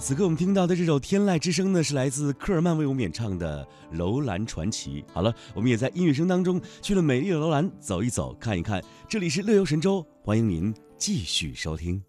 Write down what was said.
此刻我们听到的这首天籁之声呢是来自科尔曼为我们演唱的楼兰传奇。好了我们也在音乐声当中去了美丽的楼兰走一走看一看。这里是乐游神州欢迎您继续收听。